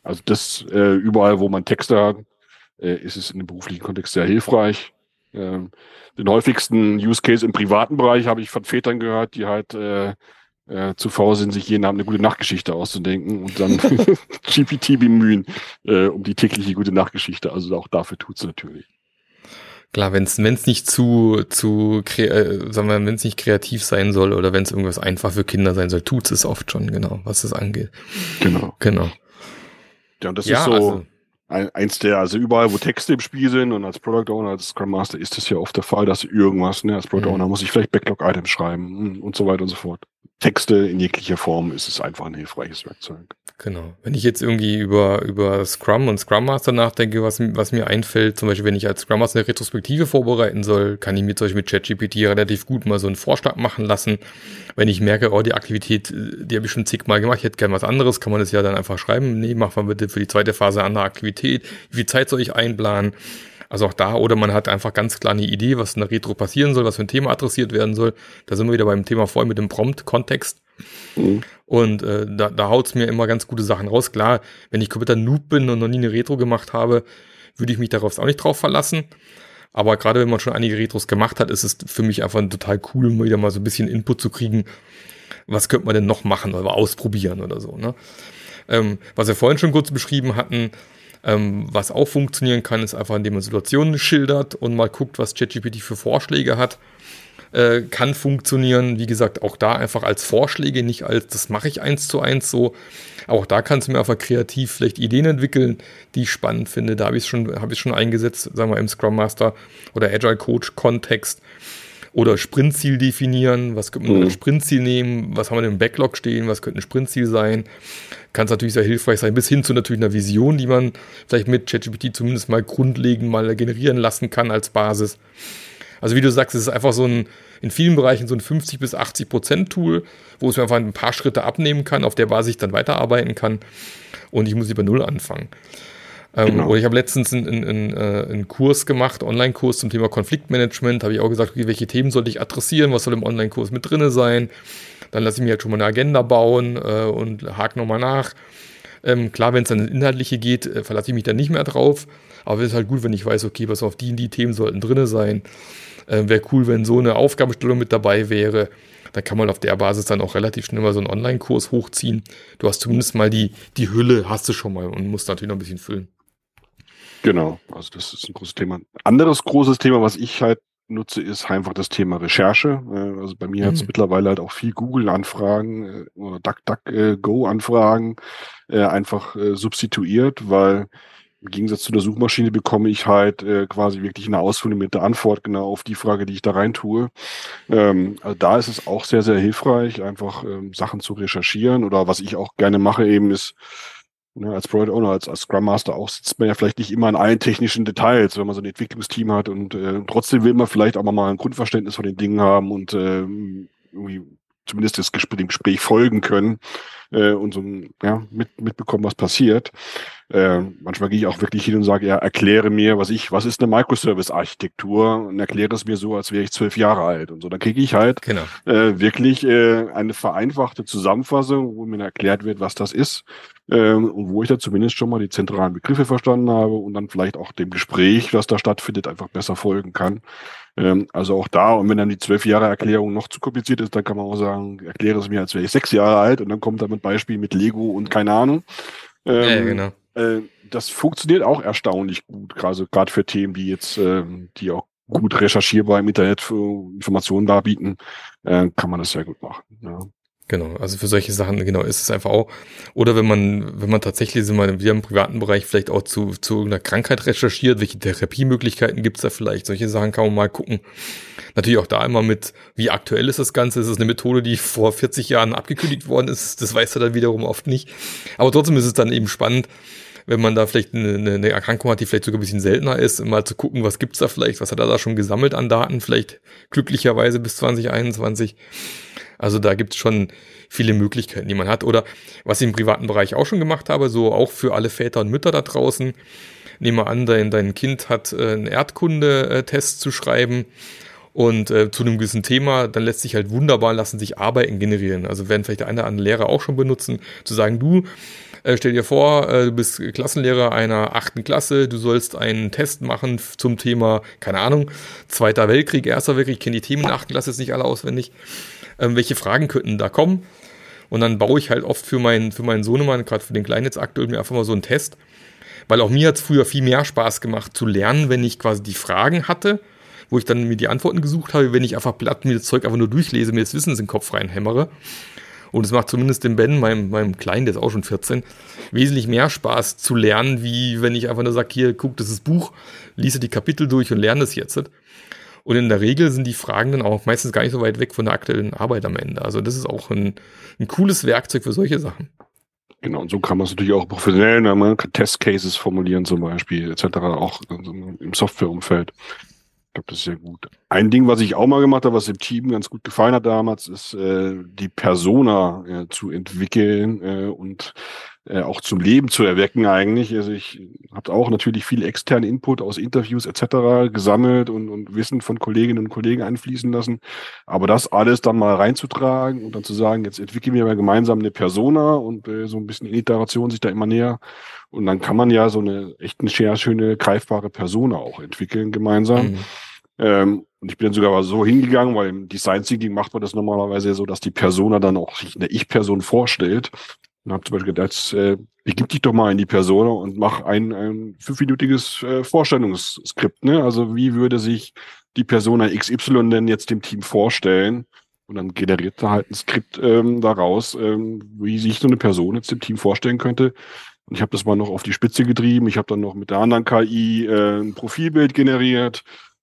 B: Also das äh, überall, wo man Texte hat, äh, ist es in dem beruflichen Kontext sehr hilfreich. Ähm, den häufigsten Use Case im privaten Bereich habe ich von Vätern gehört, die halt äh, äh, zu faul sind, sich jeden Abend eine gute Nachtgeschichte auszudenken und dann GPT bemühen äh, um die tägliche gute Nachtgeschichte. Also auch dafür tut's natürlich.
A: Klar, wenn es nicht zu zu äh, sagen wir, wenn es nicht kreativ sein soll oder wenn es irgendwas einfach für Kinder sein soll, tut's es oft schon genau, was es angeht.
B: Genau.
A: Genau.
B: Ja, und das ja, ist so. Also, eins der, also überall, wo Texte im Spiel sind und als Product Owner, als Scrum Master ist es ja oft der Fall, dass irgendwas, ne, als Product mhm. Owner muss ich vielleicht Backlog-Items schreiben hm, und so weiter und so fort. Texte in jeglicher Form ist es einfach ein hilfreiches Werkzeug.
A: Genau. Wenn ich jetzt irgendwie über, über Scrum und Scrum Master nachdenke, was, was mir einfällt, zum Beispiel, wenn ich als Scrum Master eine Retrospektive vorbereiten soll, kann ich mir zum Beispiel mit ChatGPT relativ gut mal so einen Vorschlag machen lassen. Wenn ich merke, oh, die Aktivität, die habe ich schon zigmal gemacht, ich hätte gerne was anderes, kann man das ja dann einfach schreiben. Nee, mach mal bitte für die zweite Phase eine andere Aktivität. Wie viel Zeit soll ich einplanen? Also auch da, oder man hat einfach ganz klar eine Idee, was in der Retro passieren soll, was für ein Thema adressiert werden soll. Da sind wir wieder beim Thema vorhin mit dem Prompt-Kontext. Mhm. Und äh, da, da haut's mir immer ganz gute Sachen raus. Klar, wenn ich kompletter Noob bin und noch nie eine Retro gemacht habe, würde ich mich darauf auch nicht drauf verlassen. Aber gerade wenn man schon einige Retros gemacht hat, ist es für mich einfach total cool, wieder mal so ein bisschen Input zu kriegen. Was könnte man denn noch machen oder ausprobieren oder so. Ne? Ähm, was wir vorhin schon kurz beschrieben hatten, ähm, was auch funktionieren kann, ist einfach, indem man Situationen schildert und mal guckt, was ChatGPT für Vorschläge hat. Äh, kann funktionieren, wie gesagt, auch da einfach als Vorschläge, nicht als, das mache ich eins zu eins so. Auch da kannst du mir einfach kreativ vielleicht Ideen entwickeln, die ich spannend finde. Da habe ich es schon, ich schon eingesetzt, sagen wir im Scrum Master oder Agile Coach Kontext. Oder Sprintziel definieren, was könnte man mhm. als Sprintziel nehmen, was haben wir im Backlog stehen, was könnte ein Sprintziel sein. Kann es natürlich sehr hilfreich sein, bis hin zu natürlich einer Vision, die man vielleicht mit ChatGPT zumindest mal grundlegend mal generieren lassen kann als Basis. Also wie du sagst, es ist einfach so ein, in vielen Bereichen so ein 50 bis 80 Prozent Tool, wo es mir einfach ein paar Schritte abnehmen kann, auf der Basis ich dann weiterarbeiten kann und ich muss über Null anfangen. Ähm, genau. Oder ich habe letztens einen, einen, äh, Kurs gemacht, Online-Kurs zum Thema Konfliktmanagement. Habe ich auch gesagt, okay, welche Themen sollte ich adressieren, was soll im Online-Kurs mit drin sein. Dann lasse ich mir halt schon mal eine Agenda bauen äh, und hake nochmal nach. Ähm, klar, wenn es dann ins Inhaltliche geht, äh, verlasse ich mich dann nicht mehr drauf. Aber es ist halt gut, wenn ich weiß, okay, was auf die und die Themen sollten drin sein. Äh, wäre cool, wenn so eine Aufgabenstellung mit dabei wäre. Da kann man auf der Basis dann auch relativ schnell mal so einen Online-Kurs hochziehen. Du hast zumindest mal die, die Hülle, hast du schon mal und musst natürlich noch ein bisschen füllen.
B: Genau, also das ist ein großes Thema. Anderes großes Thema, was ich halt nutze, ist einfach das Thema Recherche. Äh, also bei mir mhm. hat es mittlerweile halt auch viel Google-Anfragen äh, oder DuckDuckGo-Anfragen äh, einfach substituiert, weil im Gegensatz zu der Suchmaschine bekomme ich halt äh, quasi wirklich eine Ausführung mit der Antwort genau auf die Frage, die ich da rein tue. Ähm, also da ist es auch sehr, sehr hilfreich, einfach ähm, Sachen zu recherchieren. Oder was ich auch gerne mache eben ist, ne, als Product Owner, als, als Scrum Master auch sitzt man ja vielleicht nicht immer an allen technischen Details, wenn man so ein Entwicklungsteam hat und äh, trotzdem will man vielleicht auch mal ein Grundverständnis von den Dingen haben und äh, irgendwie zumindest das Gespräch, dem Gespräch folgen können äh, und so ja, mit, mitbekommen, was passiert. Äh, manchmal gehe ich auch wirklich hin und sage, ja, erkläre mir, was ich, was ist eine Microservice-Architektur und erkläre es mir so, als wäre ich zwölf Jahre alt. Und so, dann kriege ich halt genau. äh, wirklich äh, eine vereinfachte Zusammenfassung, wo mir erklärt wird, was das ist äh, und wo ich da zumindest schon mal die zentralen Begriffe verstanden habe und dann vielleicht auch dem Gespräch, was da stattfindet, einfach besser folgen kann. Ähm, also auch da, und wenn dann die zwölf Jahre Erklärung noch zu kompliziert ist, dann kann man auch sagen, erkläre es mir, als wäre ich sechs Jahre alt und dann kommt da mit Beispiel mit Lego und keine Ahnung. Ähm, ja, genau. Äh, das funktioniert auch erstaunlich gut, also gerade für Themen, die jetzt, äh, die auch gut recherchierbar im Internet für Informationen darbieten, äh, kann man das sehr gut machen. Ja.
A: Genau, also für solche Sachen, genau, ist es einfach auch. Oder wenn man, wenn man tatsächlich sind wir wieder im privaten Bereich vielleicht auch zu, zu irgendeiner Krankheit recherchiert, welche Therapiemöglichkeiten gibt's da vielleicht, solche Sachen kann man mal gucken. Natürlich auch da immer mit, wie aktuell ist das Ganze? Ist es eine Methode, die vor 40 Jahren abgekündigt worden ist? Das weiß er dann wiederum oft nicht. Aber trotzdem ist es dann eben spannend, wenn man da vielleicht eine, eine Erkrankung hat, die vielleicht sogar ein bisschen seltener ist, mal zu gucken, was gibt's da vielleicht, was hat er da schon gesammelt an Daten, vielleicht glücklicherweise bis 2021 also da gibt es schon viele Möglichkeiten, die man hat. Oder was ich im privaten Bereich auch schon gemacht habe, so auch für alle Väter und Mütter da draußen. Nehme an, dein, dein Kind hat äh, einen Erdkunde-Test zu schreiben und äh, zu einem gewissen Thema, dann lässt sich halt wunderbar, lassen sich Arbeiten generieren. Also werden vielleicht eine oder andere Lehrer auch schon benutzen, zu sagen, du, äh, stell dir vor, äh, du bist Klassenlehrer einer achten Klasse, du sollst einen Test machen zum Thema, keine Ahnung, Zweiter Weltkrieg, Erster Weltkrieg, ich kenne die Themen in der achten Klasse jetzt nicht alle auswendig ähm, welche Fragen könnten da kommen. Und dann baue ich halt oft für meinen, für meinen Sohnemann, gerade für den Kleinen jetzt aktuell, mir einfach mal so einen Test. Weil auch mir hat es früher viel mehr Spaß gemacht zu lernen, wenn ich quasi die Fragen hatte, wo ich dann mir die Antworten gesucht habe, wenn ich einfach platt mir das Zeug einfach nur durchlese, mir das Wissen in den Kopf reinhämmere. Und es macht zumindest dem Ben, meinem, meinem Kleinen, der ist auch schon 14, wesentlich mehr Spaß zu lernen, wie wenn ich einfach nur sage, hier, guck, das ist Buch, lese die Kapitel durch und lerne das jetzt. Und in der Regel sind die Fragen dann auch meistens gar nicht so weit weg von der aktuellen Arbeit am Ende. Also das ist auch ein, ein cooles Werkzeug für solche Sachen.
B: Genau, und so kann man es natürlich auch professionell, ne? man kann Testcases formulieren zum Beispiel, etc., auch im Softwareumfeld. Glaube, das ist sehr gut. Ein Ding, was ich auch mal gemacht habe, was dem Team ganz gut gefallen hat damals, ist äh, die Persona äh, zu entwickeln äh, und äh, auch zum Leben zu erwecken eigentlich. Also ich habe auch natürlich viel externen Input aus Interviews etc. gesammelt und, und Wissen von Kolleginnen und Kollegen einfließen lassen. Aber das alles dann mal reinzutragen und dann zu sagen, jetzt entwickeln wir mal gemeinsam eine Persona und äh, so ein bisschen Iteration sich da immer näher. Und dann kann man ja so eine echt eine sehr schöne, greifbare Persona auch entwickeln gemeinsam. Mhm. Ähm, und ich bin dann sogar so hingegangen, weil im Design Thinking macht man das normalerweise so, dass die Persona dann auch sich eine Ich-Person vorstellt und habe zum Beispiel gedacht, äh, begib dich doch mal in die Persona und mach ein, ein fünfminütiges äh, Vorstellungsskript. Ne? Also wie würde sich die Persona XY denn jetzt dem Team vorstellen? Und dann generiert er halt ein Skript ähm, daraus, ähm, wie sich so eine Person jetzt dem Team vorstellen könnte. Und ich habe das mal noch auf die Spitze getrieben. Ich habe dann noch mit der anderen KI äh, ein Profilbild generiert.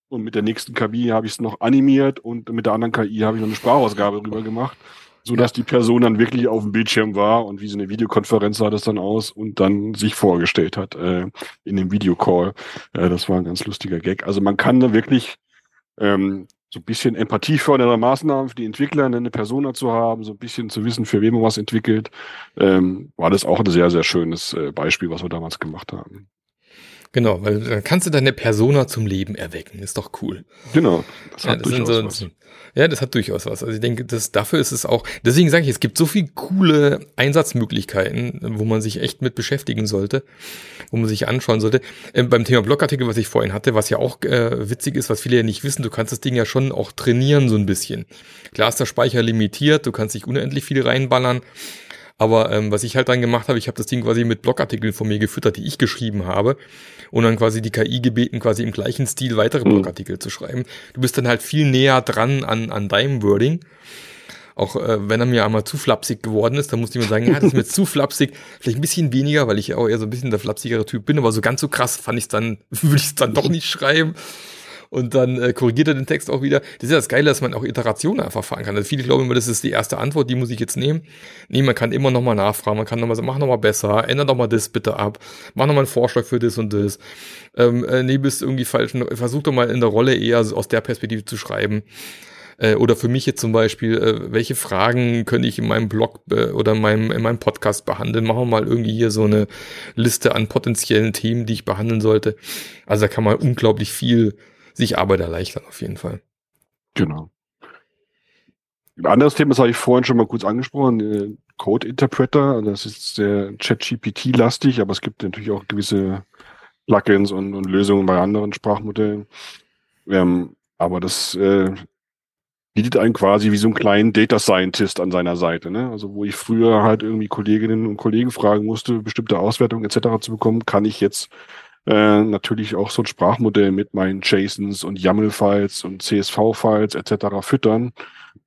B: Und mit der nächsten KI habe ich es noch animiert und mit der anderen KI habe ich noch eine Sprachausgabe rüber gemacht so dass die Person dann wirklich auf dem Bildschirm war und wie so eine Videokonferenz sah das dann aus und dann sich vorgestellt hat äh, in dem Videocall. Äh, das war ein ganz lustiger Gag. Also man kann da wirklich ähm, so ein bisschen empathiefördernde Maßnahmen für die Entwickler, eine Persona zu haben, so ein bisschen zu wissen, für wen man was entwickelt, ähm, war das auch ein sehr, sehr schönes äh, Beispiel, was wir damals gemacht haben.
A: Genau, weil dann kannst du deine Persona zum Leben erwecken. Ist doch cool.
B: Genau.
A: Das hat ja, das durchaus so, was. Ja, das hat durchaus was. Also ich denke, das, dafür ist es auch, deswegen sage ich, es gibt so viele coole Einsatzmöglichkeiten, wo man sich echt mit beschäftigen sollte, wo man sich anschauen sollte. Ähm, beim Thema Blogartikel, was ich vorhin hatte, was ja auch äh, witzig ist, was viele ja nicht wissen, du kannst das Ding ja schon auch trainieren so ein bisschen. Klar ist der Speicher limitiert, du kannst nicht unendlich viel reinballern. Aber ähm, was ich halt dann gemacht habe, ich habe das Ding quasi mit Blogartikeln von mir gefüttert, die ich geschrieben habe. Und dann quasi die KI gebeten, quasi im gleichen Stil weitere mhm. Blogartikel zu schreiben. Du bist dann halt viel näher dran an, an deinem Wording. Auch äh, wenn er mir einmal zu flapsig geworden ist, dann musste ich mir sagen, ja, das ist mir zu flapsig. Vielleicht ein bisschen weniger, weil ich auch eher so ein bisschen der flapsigere Typ bin, aber so ganz so krass fand ich dann, würde ich es dann doch nicht schreiben und dann äh, korrigiert er den Text auch wieder. Das ist ja das Geile, dass man auch Iterationen einfach fahren kann. Also viele glauben immer, das ist die erste Antwort, die muss ich jetzt nehmen. Nee, man kann immer nochmal nachfragen, man kann nochmal sagen, mach nochmal besser, ändere doch mal das bitte ab, mach nochmal einen Vorschlag für das und das. Ähm, äh, nee, bist irgendwie falsch, versuch doch mal in der Rolle eher aus der Perspektive zu schreiben äh, oder für mich jetzt zum Beispiel, äh, welche Fragen könnte ich in meinem Blog äh, oder in meinem, in meinem Podcast behandeln? Machen wir mal irgendwie hier so eine Liste an potenziellen Themen, die ich behandeln sollte. Also da kann man unglaublich viel sich Arbeit erleichtern auf jeden Fall.
B: Genau. Ein anderes Thema, das habe ich vorhin schon mal kurz angesprochen, äh, Code Interpreter. Das ist sehr ChatGPT-lastig, aber es gibt natürlich auch gewisse Plugins und, und Lösungen bei anderen Sprachmodellen. Ähm, aber das äh, bietet einen quasi wie so einen kleinen Data Scientist an seiner Seite. Ne? Also wo ich früher halt irgendwie Kolleginnen und Kollegen fragen musste, bestimmte Auswertungen etc. zu bekommen, kann ich jetzt äh, natürlich auch so ein Sprachmodell mit meinen JSONs und YAML-Files und CSV-Files etc. füttern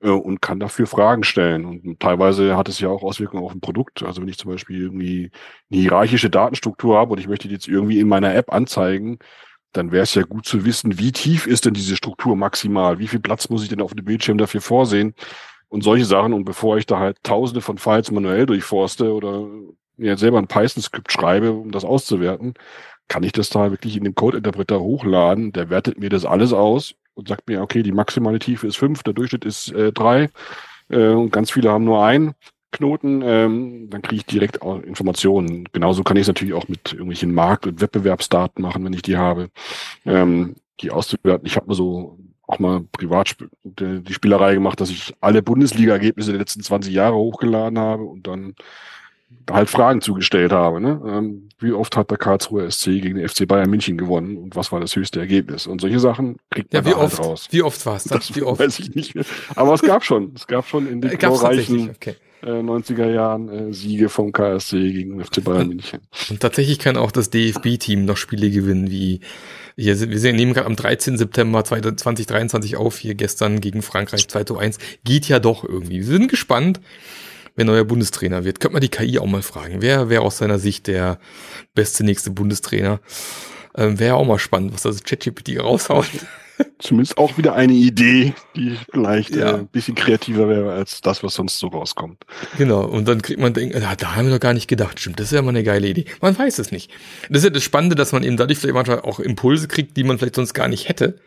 B: äh, und kann dafür Fragen stellen. Und teilweise hat es ja auch Auswirkungen auf ein Produkt. Also wenn ich zum Beispiel irgendwie eine hierarchische Datenstruktur habe und ich möchte die jetzt irgendwie in meiner App anzeigen, dann wäre es ja gut zu wissen, wie tief ist denn diese Struktur maximal? Wie viel Platz muss ich denn auf dem Bildschirm dafür vorsehen? Und solche Sachen. Und bevor ich da halt tausende von Files manuell durchforste oder mir selber ein Python-Skript schreibe, um das auszuwerten, kann ich das da wirklich in den Code-Interpreter hochladen? Der wertet mir das alles aus und sagt mir, okay, die maximale Tiefe ist fünf, der Durchschnitt ist äh, drei äh, und ganz viele haben nur einen Knoten, ähm, dann kriege ich direkt auch Informationen. Genauso kann ich es natürlich auch mit irgendwelchen Markt- und Wettbewerbsdaten machen, wenn ich die habe, ähm, die auszuwerten. Ich habe mir so auch mal privat die Spielerei gemacht, dass ich alle Bundesliga-Ergebnisse der letzten 20 Jahre hochgeladen habe und dann halt Fragen zugestellt habe. Ne? Ähm, wie oft hat der Karlsruher SC gegen den FC Bayern München gewonnen und was war das höchste Ergebnis? Und solche Sachen kriegt man
A: ja, wie
B: halt
A: oft,
B: raus.
A: Wie oft war es das? Wie oft?
B: Weiß ich nicht mehr. Aber es gab schon. Es gab schon in den
A: Äh,
B: glorreichen
A: okay.
B: äh, 90er Jahren äh, Siege vom KSC gegen den FC Bayern München.
A: Und tatsächlich kann auch das DFB-Team noch Spiele gewinnen, wie hier wir sehen, nehmen gerade am 13. September 2023 auf, hier gestern gegen Frankreich 2 zu 1. Geht ja doch irgendwie. Wir sind gespannt wer neuer Bundestrainer wird. Könnte man die KI auch mal fragen. Wer wäre aus seiner Sicht der beste nächste Bundestrainer? Ähm, wäre auch mal spannend, was das ChatGPT raushaut.
B: Zumindest auch wieder eine Idee, die vielleicht
A: Ja.
B: äh, ein bisschen kreativer wäre als das, was sonst so rauskommt.
A: Genau, und dann kriegt man denken, ja, da haben wir doch gar nicht gedacht. Stimmt, das ist ja mal eine geile Idee. Man weiß es nicht. Das ist ja das Spannende, dass man eben dadurch vielleicht manchmal auch Impulse kriegt, die man vielleicht sonst gar nicht hätte.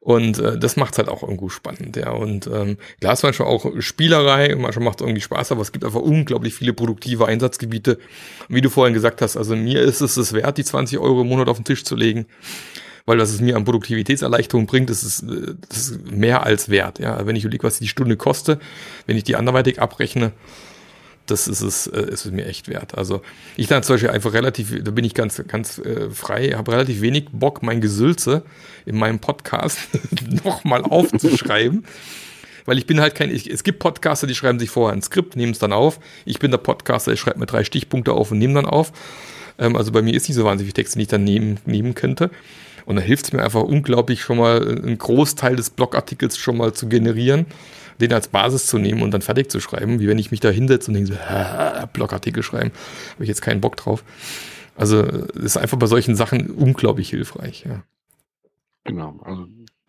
A: Und äh, das macht's halt auch irgendwo spannend, ja. Und ähm, klar ist manchmal auch Spielerei, manchmal macht es irgendwie Spaß, aber es gibt einfach unglaublich viele produktive Einsatzgebiete. Wie du vorhin gesagt hast, also mir ist es es wert, die 20 Euro im Monat auf den Tisch zu legen, weil was es mir an Produktivitätserleichterung bringt, das ist, äh, das ist mehr als wert. Ja, wenn ich überlege, was die Stunde koste, wenn ich die anderweitig abrechne, das ist es, äh, ist es mir echt wert. Also ich dann zum Beispiel einfach relativ, da bin ich ganz, ganz äh, frei, habe relativ wenig Bock, mein Gesülze in meinem Podcast nochmal aufzuschreiben. Weil ich bin halt kein, ich, es gibt Podcaster, die schreiben sich vorher ein Skript, nehmen es dann auf. Ich bin der Podcaster, ich schreibe mir drei Stichpunkte auf und nehme dann auf. Ähm, also bei mir ist nicht so wahnsinnig viel Text, den ich dann nehmen, nehmen könnte. Und da hilft es mir einfach unglaublich schon mal einen Großteil des Blogartikels schon mal zu generieren, den als Basis zu nehmen und dann fertig zu schreiben, wie wenn ich mich da hinsetze und denke so, "Hä, Blogartikel schreiben, habe ich jetzt keinen Bock drauf. Also es ist einfach bei solchen Sachen unglaublich hilfreich, ja.
B: Genau. Also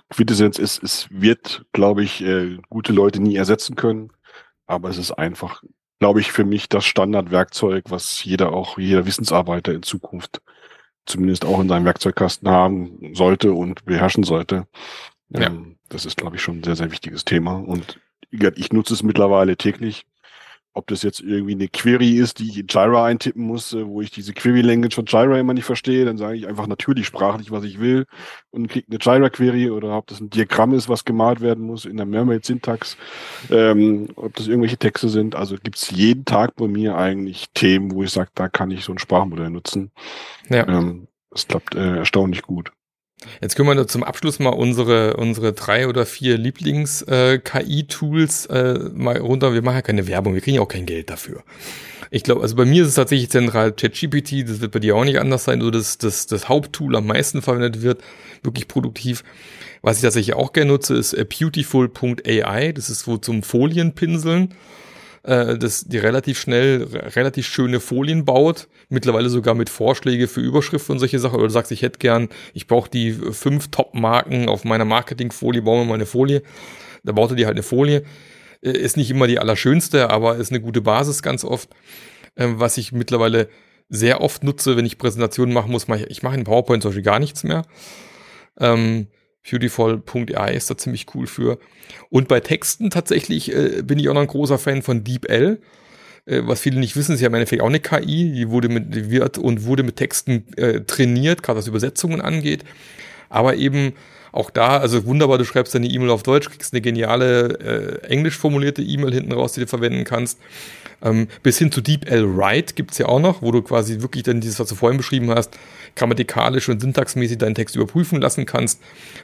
B: Quintessenz ist, es wird, glaube ich, äh, gute Leute nie ersetzen können, aber es ist einfach, glaube ich, für mich das Standardwerkzeug, was jeder auch, jeder Wissensarbeiter in Zukunft zumindest auch in seinem Werkzeugkasten haben sollte und beherrschen sollte.
A: Ja.
B: Ähm, das ist, glaube ich, schon ein sehr, sehr wichtiges Thema. Und ich nutze es mittlerweile täglich. Ob das jetzt irgendwie eine Query ist, die ich in Jira eintippen muss, äh, wo ich diese Query-Language von Jira immer nicht verstehe, dann sage ich einfach natürlich sprachlich, was ich will und kriege eine Jira-Query oder ob das ein Diagramm ist, was gemalt werden muss in der Mermaid-Syntax, ähm, ob das irgendwelche Texte sind. Also gibt's jeden Tag bei mir eigentlich Themen, wo ich sage, da kann ich so ein Sprachmodell nutzen. Ja. Ähm, das klappt äh, erstaunlich gut.
A: Jetzt können wir zum Abschluss mal unsere, unsere drei oder vier Lieblings-KI-Tools äh, äh, mal runter. Wir machen ja keine Werbung, wir kriegen ja auch kein Geld dafür. Ich glaube, also bei mir ist es tatsächlich zentral ChatGPT, das wird bei dir auch nicht anders sein, so dass das, das Haupttool am meisten verwendet wird, wirklich produktiv. Was ich tatsächlich auch gerne nutze, ist äh, beautiful.ai, das ist wo zum Folienpinseln äh, das die relativ schnell relativ schöne Folien baut, mittlerweile sogar mit Vorschläge für Überschriften und solche Sachen. Oder du sagst, ich hätte gern, ich brauche die fünf Top-Marken auf meiner Marketingfolie, bauen wir mal eine Folie. Da baut er dir halt eine Folie. Äh, ist nicht immer die allerschönste, aber ist eine gute Basis ganz oft. Ähm, was ich mittlerweile sehr oft nutze, wenn ich Präsentationen machen muss, mache ich, ich mache in PowerPoint zum Beispiel gar nichts mehr. Ähm, Beautiful.ai ist da ziemlich cool für. Und bei Texten tatsächlich äh, bin ich auch noch ein großer Fan von DeepL. Äh, was viele nicht wissen, ist ja im Endeffekt auch eine KI, die wurde mit, die wird und wurde mit Texten äh, trainiert, gerade was Übersetzungen angeht. Aber eben auch da, also wunderbar, du schreibst deine E-Mail auf Deutsch, kriegst eine geniale äh, englisch formulierte E-Mail hinten raus, die du verwenden kannst. Ähm, bis hin zu DeepL Write gibt's ja auch noch, wo du quasi wirklich dann dieses, was du vorhin beschrieben hast, grammatikalisch und syntaxmäßig deinen Text überprüfen lassen kannst.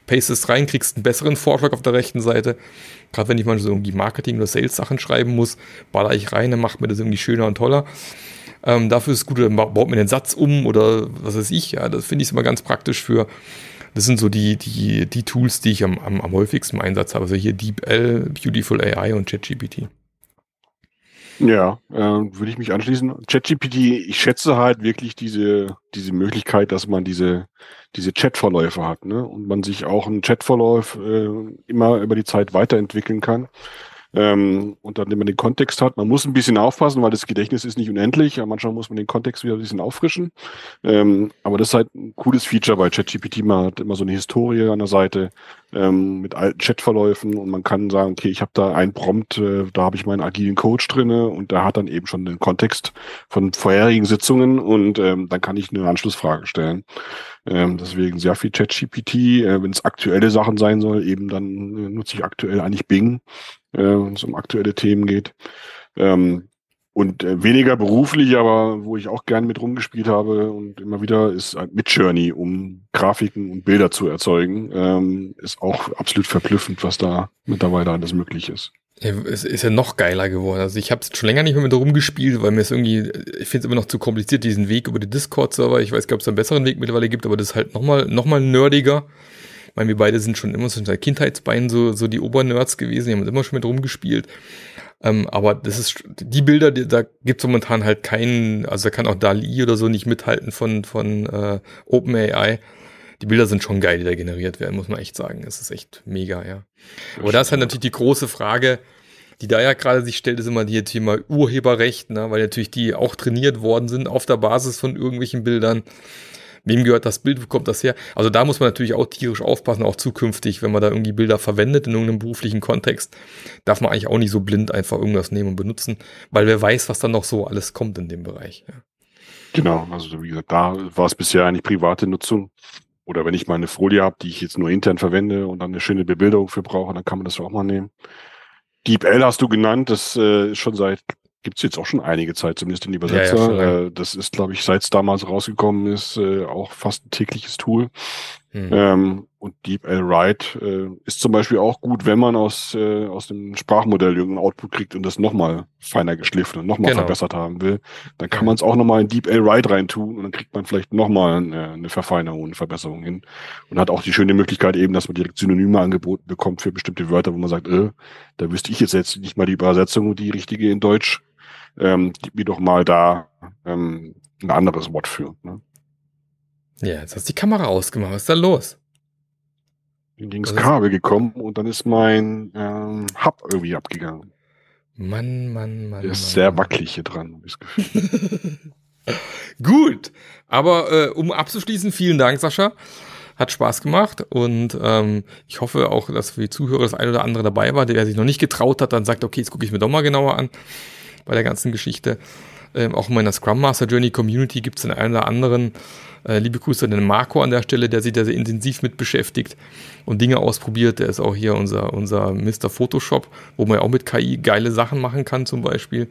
A: Pastest rein, kriegst einen besseren Vorschlag auf der rechten Seite. Gerade wenn ich mal so irgendwie Marketing- oder Sales-Sachen schreiben muss, baller ich rein, dann macht mir das irgendwie schöner und toller. Ähm, dafür ist es gut, dann baut mir den Satz um oder was weiß ich. Ja, das finde ich immer ganz praktisch für das sind so die, die, die Tools, die ich am, am, am häufigsten im Einsatz habe. Also hier DeepL, Beautiful AI und ChatGPT.
B: Ja, äh, würde ich mich anschließen. ChatGPT, ich schätze halt wirklich diese, diese Möglichkeit, dass man diese, diese Chatverläufe hat, ne? Und man sich auch einen Chatverlauf äh, immer über die Zeit weiterentwickeln kann. Ähm, und dann, wenn man den Kontext hat, man muss ein bisschen aufpassen, weil das Gedächtnis ist nicht unendlich. Ja, manchmal muss man den Kontext wieder ein bisschen auffrischen. Ähm, aber das ist halt ein cooles Feature bei ChatGPT. Hat immer so eine Historie an der Seite ähm, mit alten Chatverläufen und man kann sagen, okay, ich habe da ein Prompt, äh, da habe ich meinen agilen Coach drinne und der hat dann eben schon den Kontext von vorherigen Sitzungen und ähm, dann kann ich eine Anschlussfrage stellen. Ähm, deswegen sehr viel ChatGPT. Äh, Wenn es aktuelle Sachen sein soll, eben dann äh, nutze ich aktuell eigentlich Bing äh, wenn es um aktuelle Themen geht. Ähm, und äh, weniger beruflich, aber wo ich auch gern mit rumgespielt habe und immer wieder ist halt mit Journey, um Grafiken und Bilder zu erzeugen, ähm, ist auch absolut verblüffend, was da mittlerweile alles möglich ist.
A: Ja, es ist ja noch geiler geworden. Also ich habe es schon länger nicht mehr mit rumgespielt, weil mir es irgendwie, ich finde es immer noch zu kompliziert, diesen Weg über die Discord-Server. Ich weiß gar ob es einen besseren Weg mittlerweile gibt, aber das ist halt nochmal noch mal nerdiger meine, wir beide sind schon immer so seit Kindheitsbeinen so, so die Obernerds gewesen, die haben immer schon mit rumgespielt. Ähm, aber das ist, die Bilder, die, da gibt's momentan halt keinen, also da kann auch DALI oder so nicht mithalten von, von äh, OpenAI. Die Bilder sind schon geil, die da generiert werden, muss man echt sagen. Das ist echt mega, ja. Aber da ist halt natürlich die große Frage, die da ja gerade sich stellt, ist immer die Thema Urheberrecht, ne, weil natürlich die auch trainiert worden sind auf der Basis von irgendwelchen Bildern wem gehört das Bild, wo kommt das her? Also da muss man natürlich auch tierisch aufpassen, auch zukünftig, wenn man da irgendwie Bilder verwendet in irgendeinem beruflichen Kontext, darf man eigentlich auch nicht so blind einfach irgendwas nehmen und benutzen, weil wer weiß, was dann noch so alles kommt in dem Bereich. Ja.
B: Genau, also wie gesagt, da war es bisher eigentlich private Nutzung. Oder wenn ich mal eine Folie habe, die ich jetzt nur intern verwende und dann eine schöne Bebilderung für brauche, dann kann man das auch mal nehmen. DeepL hast du genannt, das äh, ist schon seit gibt es jetzt auch schon einige Zeit, zumindest den Übersetzer. Ja, ja, äh, das ist, glaube ich, seit es damals rausgekommen ist, äh, auch fast ein tägliches Tool. Mhm. Ähm, und DeepL Write äh, ist zum Beispiel auch gut, wenn man aus, aus dem Sprachmodell irgendeinen Output kriegt und das nochmal feiner geschliffen und nochmal genau. verbessert haben will. Dann kann man es auch nochmal in DeepL Write reintun und dann kriegt man vielleicht nochmal eine, eine Verfeinerung, eine Verbesserung hin. Und hat auch die schöne Möglichkeit eben, dass man direkt Synonyme angeboten bekommt für bestimmte Wörter, wo man sagt, äh, da wüsste ich jetzt, jetzt nicht mal die Übersetzung, die richtige in Deutsch. Ähm, gib mir doch mal da ähm, ein anderes Wort für. Ne?
A: Ja, jetzt hast du die Kamera ausgemacht. Was ist da los?
B: Dann ging das Kabel gekommen und dann ist mein ähm, Hub irgendwie abgegangen.
A: Mann, Mann, Mann.
B: Der ist Mann, sehr Mann. wackelig hier dran, das Gefühl.
A: Gut, aber äh, um abzuschließen, vielen Dank, Sascha. Hat Spaß gemacht und ähm, ich hoffe auch, dass für die Zuhörer das ein oder andere dabei war, der sich noch nicht getraut hat, dann sagt, okay, jetzt gucke ich mir doch mal genauer an. Bei der ganzen Geschichte. Ähm, auch in meiner Scrum Master Journey Community gibt es den einen oder anderen. Äh, liebe Grüße an den Marco an der Stelle, der sich da sehr intensiv mit beschäftigt und Dinge ausprobiert. Der ist auch hier unser, unser Mr. Photoshop, wo man ja auch mit KI geile Sachen machen kann zum Beispiel.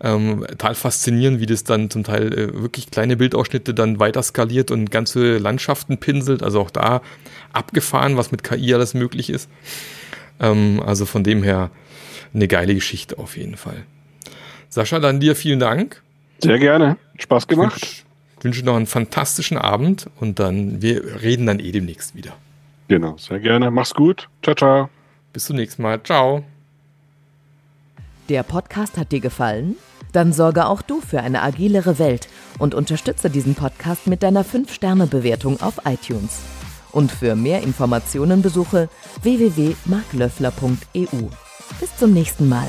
A: Ähm, total faszinierend, wie das dann zum Teil äh, wirklich kleine Bildausschnitte dann weiter skaliert und ganze Landschaften pinselt. Also auch da abgefahren, was mit KI alles möglich ist. Ähm, also von dem her eine geile Geschichte auf jeden Fall. Sascha, dann dir vielen Dank.
B: Sehr gerne. Spaß gemacht.
A: Ich wünsche noch einen fantastischen Abend und dann, wir reden dann eh demnächst wieder.
B: Genau, sehr gerne. Mach's gut. Ciao, ciao.
A: Bis zum nächsten Mal. Ciao.
C: Der Podcast hat dir gefallen? Dann sorge auch du für eine agilere Welt und unterstütze diesen Podcast mit deiner 5-Sterne-Bewertung auf iTunes. Und für mehr Informationen besuche www.marklöffler.eu. Bis zum nächsten Mal.